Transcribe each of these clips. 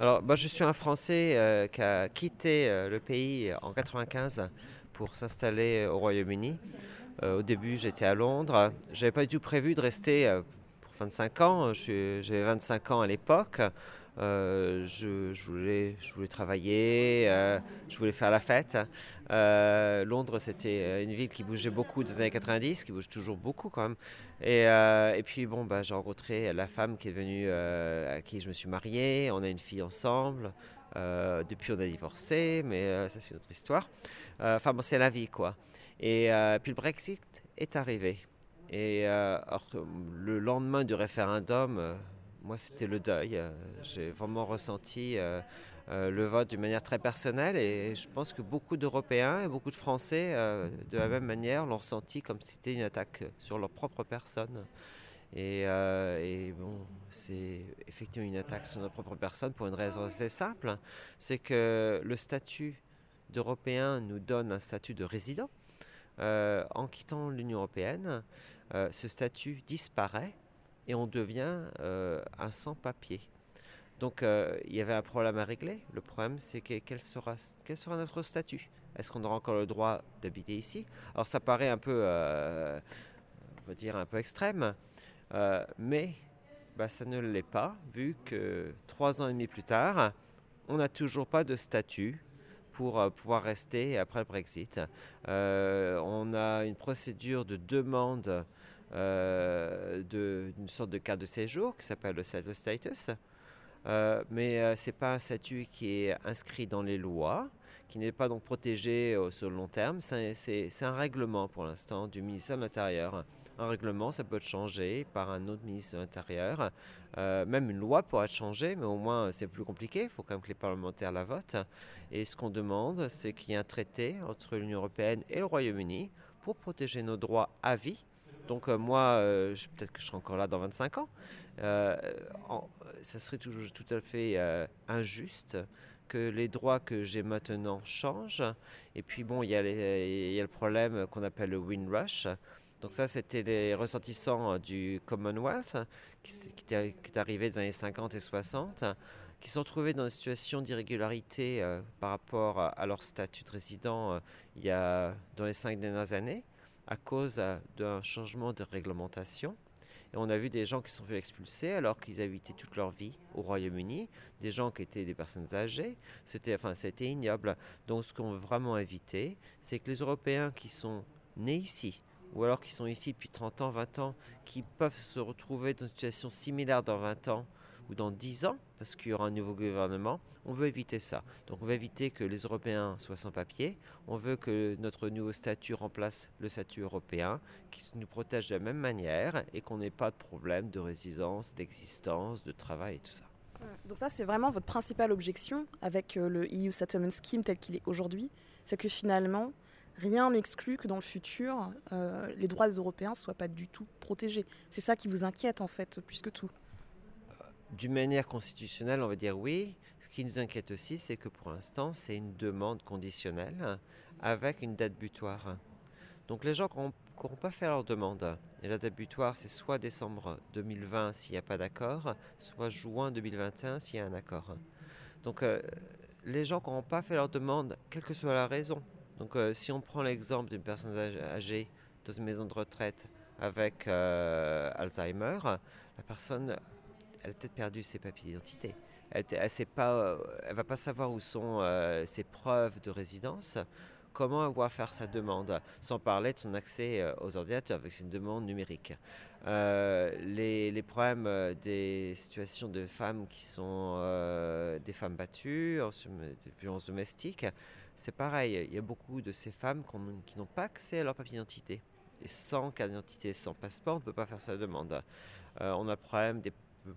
Alors, bah, je suis un Français euh, qui a quitté euh, le pays en 95 pour s'installer au Royaume-Uni. Euh, au début, j'étais à Londres. J'avais pas du tout prévu de rester euh, pour 25 ans. Je J'avais 25 ans à l'époque. Euh, je, voulais, travailler, euh, je voulais faire la fête. Euh, Londres, c'était une ville qui bougeait beaucoup dans les années 90, qui bouge toujours beaucoup quand même. Et, puis bon, bah, j'ai rencontré la femme qui est devenue, euh, à qui je me suis marié. On a une fille ensemble. Depuis, on a divorcé, mais ça, c'est une autre histoire. Enfin, c'est la vie, quoi. Et puis le Brexit est arrivé. Et le lendemain du référendum, moi, c'était le deuil. Euh, J'ai vraiment ressenti euh, euh, le vote d'une manière très personnelle et je pense que beaucoup d'Européens et beaucoup de Français, de la même manière, l'ont ressenti comme si c'était une attaque sur leur propre personne. Et, bon, c'est effectivement une attaque sur notre propre personne pour une raison assez simple. C'est que le statut d'Européen nous donne un statut de résident. En quittant l'Union européenne, ce statut disparaît et on devient euh, un sans-papier. Donc euh, il y avait un problème à régler. Le problème, c'est que quel sera, notre statut? Est-ce qu'on aura encore le droit d'habiter ici? Alors ça paraît un peu, euh, on va dire un peu extrême, mais bah, ça ne l'est pas, vu que trois ans et demi plus tard, on n'a toujours pas de statut pour pouvoir rester après le Brexit. On a une procédure de demande de- d'une sorte de carte de séjour qui s'appelle le settled status. Euh, mais euh, ce n'est pas un statut qui est inscrit dans les lois, qui n'est pas donc protégé euh, sur le long terme. C'est un règlement pour l'instant du ministère de l'Intérieur. Un règlement, ça peut être changé par un autre ministre de l'Intérieur. Euh, même une loi pourrait être changée, mais au moins euh, c'est plus compliqué. Il faut quand même que les parlementaires la votent. Et ce qu'on demande, c'est qu'il y ait un traité entre l'Union européenne et le Royaume-Uni pour protéger nos droits à vie. Donc euh, moi, euh, peut-être que je serai encore là dans 25 ans. Euh, en- ça serait tout, tout à fait injuste que les droits que j'ai maintenant changent. Et puis bon, il y, a le problème qu'on appelle le Windrush. Donc ça, c'était les ressortissants du Commonwealth qui, qui est arrivé les années 50 et 60 qui se sont retrouvés dans une situation d'irrégularité par rapport à, leur statut de résident il y a, dans les cinq dernières années à cause euh, d'un changement de réglementation. Et on a vu des gens qui sont vus expulsés alors qu'ils habitaient toute leur vie au Royaume-Uni, des gens qui étaient des personnes âgées. C'était, enfin, c'était ignoble. Donc, ce qu'on veut vraiment éviter, c'est que les Européens qui sont nés ici, ou alors qui sont ici depuis 30 ans, 20 ans, qui peuvent se retrouver dans une situation similaire dans 20 ans ou dans 10 ans, parce qu'il y aura un nouveau gouvernement, on veut éviter ça. Donc on veut éviter que les Européens soient sans papier, on veut que notre nouveau statut remplace le statut européen, qui nous protège de la même manière et qu'on n'ait pas de problème de résidence, d'existence, de travail et tout ça. Donc ça, c'est vraiment votre principale objection avec euh, le EU Settlement Scheme tel qu'il est aujourd'hui, c'est que finalement, rien n'exclut que dans le futur, euh, les droits des Européens ne soient pas du tout protégés. C'est ça qui vous inquiète en fait, plus que tout. D'une manière constitutionnelle, on va dire oui. Ce qui nous inquiète aussi, c'est que pour l'instant, c'est une demande conditionnelle avec une date butoir. Donc les gens n'auront pas fait leur demande, et la date butoir, c'est soit décembre 2020 s'il n'y a pas d'accord, soit juin 2021 s'il y a un accord. Donc euh, les gens n'auront pas fait leur demande, quelle que soit la raison. Donc euh, si on prend l'exemple d'une personne âgée dans une maison de retraite avec euh, Alzheimer, la personne elle a peut-être perdu ses papiers d'identité. Elle ne pas, euh, elle va pas savoir où sont euh, ses preuves de résidence. Comment elle va faire sa demande, sans parler de son accès euh, aux ordinateurs, avec une demande numérique? Les, problèmes des situations de femmes qui sont des femmes battues, en sum- de violences domestiques, c'est pareil. Il y a beaucoup de ces femmes qui n'ont pas accès à leur papier d'identité. Et sans carte d'identité, sans passeport, on ne peut pas faire sa demande. On a le problème des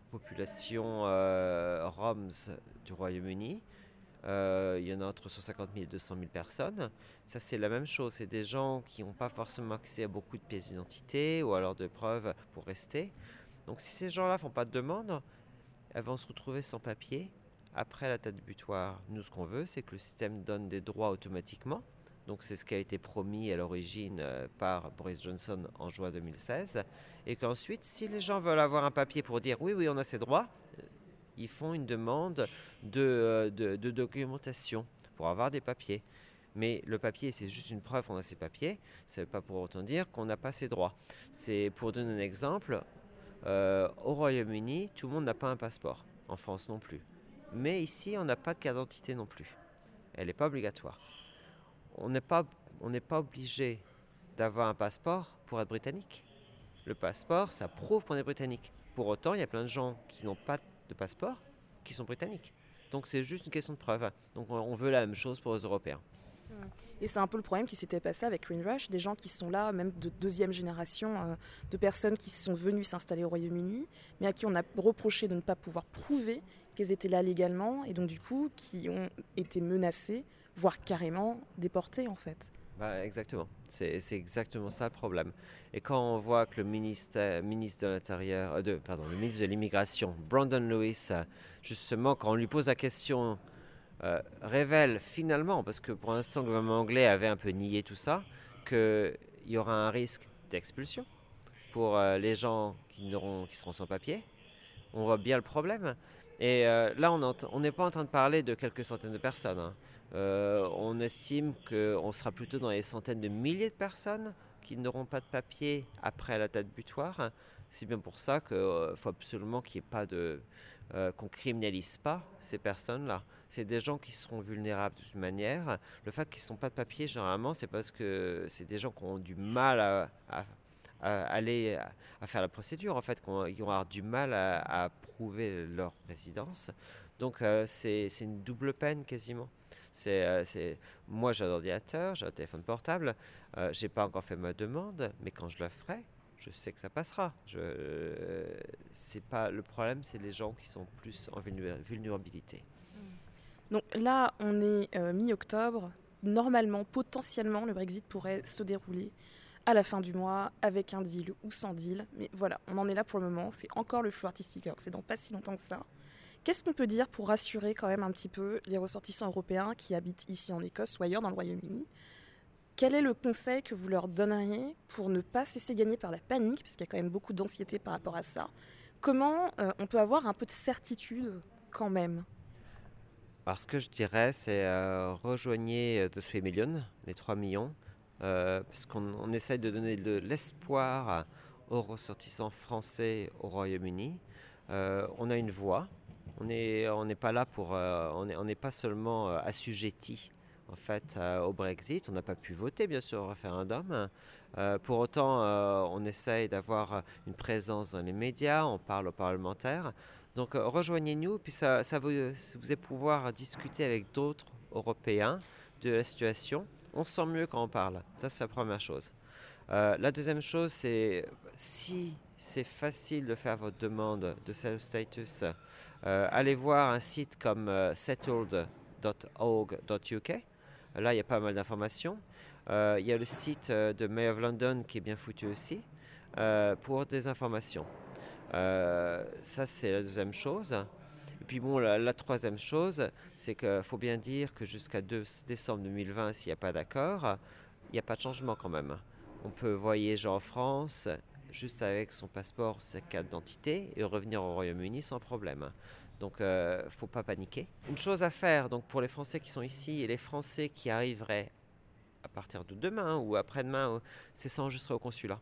populations euh, roms du Royaume-Uni. Euh, il y en a entre 150 000 et 200 000 personnes. Ça, c'est la même chose. C'est des gens qui n'ont pas forcément accès à beaucoup de pièces d'identité ou alors de preuves pour rester. Donc, si ces gens-là font pas de demande, elles vont se retrouver sans papier après la date butoir. Nous, ce qu'on veut, c'est que le système donne des droits automatiquement. Donc c'est ce qui a été promis à l'origine euh, par Boris Johnson en juin 2016. Et qu'ensuite, si les gens veulent avoir un papier pour dire oui, oui, on a ces droits, euh, ils font une demande de, de documentation pour avoir des papiers. Mais le papier, c'est juste une preuve qu'on a ces papiers. Ça ne veut pas pour autant dire qu'on n'a pas ses droits. C'est pour donner un exemple. Euh, au Royaume-Uni, tout le monde n'a pas un passeport. En France non plus. Mais ici, on n'a pas de carte d'identité non plus. Elle n'est pas obligatoire. On n'est pas, pas obligé d'avoir un passeport pour être britannique. Le passeport, ça prouve qu'on est britannique. Pour autant, il y a plein de gens qui n'ont pas de passeport qui sont britanniques. Donc c'est juste une question de preuve. Donc on veut la même chose pour les Européens. Et c'est un peu le problème qui s'était passé avec Rush, des gens qui sont là, même de deuxième génération, euh, de personnes qui sont venues s'installer au Royaume-Uni, mais à qui on a reproché de ne pas pouvoir prouver qu'elles étaient là légalement, et donc du coup qui ont été menacées, voire carrément déportées en fait. Bah, exactement, c'est exactement ça le problème. Et quand on voit que le ministre, de l'Intérieur, euh, pardon, le ministre de l'Immigration, Brandon Lewis, justement, quand on lui pose la question euh, révèle finalement, parce que pour l'instant le gouvernement anglais avait un peu nié tout ça, qu'il y aura un risque d'expulsion pour euh, les gens qui, qui seront sans papier. On voit bien le problème. Et euh, là, on n'est pas en train de parler de quelques centaines de personnes. Hein. on estime qu'on sera plutôt dans les centaines de milliers de personnes qui n'auront pas de papier après la date butoir. C'est bien pour ça qu'il faut absolument qu'il n'y ait pas de, euh, qu'on criminalise pas ces personnes-là. C'est des gens qui seront vulnérables de toute manière. Le fait qu'ils ne sont pas de papier, généralement, c'est parce que c'est des gens qui ont du mal à, aller à, faire la procédure, en fait, qui vont avoir du mal à, prouver leur résidence. Donc euh, c'est une double peine quasiment. Euh, c'est, moi j'ai un ordinateur, j'ai un téléphone portable, j'ai pas encore fait ma demande, mais quand je le ferai, je sais que ça passera. Je, c'est pas le problème, c'est les gens qui sont plus en vulnérabilité. Donc là, on est euh, mi-octobre. Normalement, potentiellement, le Brexit pourrait se dérouler à la fin du mois avec un deal ou sans deal. Mais voilà, on en est là pour le moment. C'est encore le flou artistique. Alors, c'est dans pas si longtemps que ça. Qu'est-ce qu'on peut dire pour rassurer quand même un petit peu les ressortissants européens qui habitent ici en Écosse ou ailleurs dans le Royaume-Uni? Quel est le conseil que vous leur donneriez pour ne pas se laisser gagner par la panique, parce qu'il y a quand même beaucoup d'anxiété par rapport à ça? Comment euh, on peut avoir un peu de certitude quand même? Alors ce que je dirais, c'est euh, rejoignez The 3 Million, les 3 millions, euh, parce qu'on essaye de donner de l'espoir aux ressortissants français au Royaume-Uni. on a une voix, on n'est pas là pour... on n'est pas seulement assujetti en fait, euh, au Brexit. On n'a pas pu voter, bien sûr, au référendum. Euh, pour autant, euh, on essaye d'avoir une présence dans les médias, on parle aux parlementaires. Donc, rejoignez-nous, puis ça, vous, vous pouvoir discuter avec d'autres Européens de la situation. On se sent mieux quand on parle. Ça, c'est la première chose. la deuxième chose, c'est si c'est facile de faire votre demande de self-status, allez voir un site comme settled.org.uk Là, il y a pas mal d'informations. Euh, il y a le site euh, de Mayor of London qui est bien foutu aussi euh, pour des informations. ça, c'est la deuxième chose. Et puis bon, la, troisième chose, c'est qu'il faut bien dire que jusqu'à 2 décembre 2020, s'il n'y a pas d'accord, il n'y a pas de changement quand même. On peut voyager en France juste avec son passeport, sa carte d'identité et revenir au Royaume-Uni sans problème. Donc, il euh, ne faut pas paniquer. Une chose à faire donc pour les Français qui sont ici et les Français qui arriveraient à partir de demain ou après-demain, c'est s'enregistrer au consulat.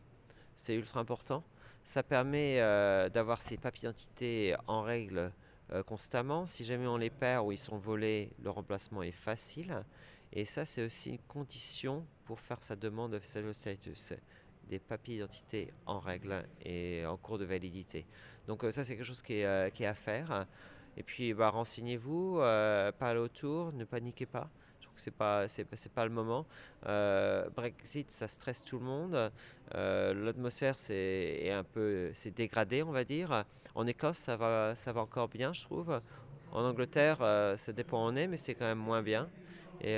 C'est ultra important. Ça permet euh, d'avoir ses papiers d'identité en règle euh, constamment. Si jamais on les perd ou ils sont volés, le remplacement est facile. Et ça, c'est aussi une condition pour faire sa demande de status des papiers d'identité en règle et en cours de validité. Donc euh, ça, c'est quelque chose qui est, euh, qui est, à faire. Et puis, bah, renseignez-vous, parlez autour, ne paniquez pas. C'est pas, c'est, pas le moment. Brexit, ça stresse tout le monde. l'atmosphère, c'est est un peu, c'est dégradé, on va dire. En Écosse, ça va, ça va encore bien, je trouve. En Angleterre, ça dépend où on est, mais c'est quand même moins bien. Et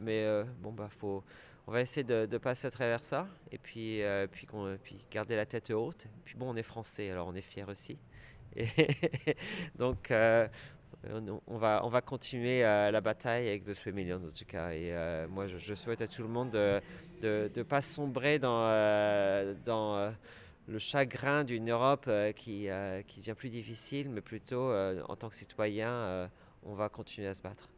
mais bon, bah, faut on va essayer de, passer à travers ça et puis, euh, puis, puis, garder la tête haute. Puis bon, on est français, alors on est fiers aussi. Donc, euh, on, va, on va continuer euh, la bataille avec The 3 Millions en tout cas. Et moi, je, souhaite à tout le monde de ne pas sombrer dans, dans le chagrin d'une Europe qui, qui devient plus difficile, mais plutôt en tant que citoyen, on va continuer à se battre.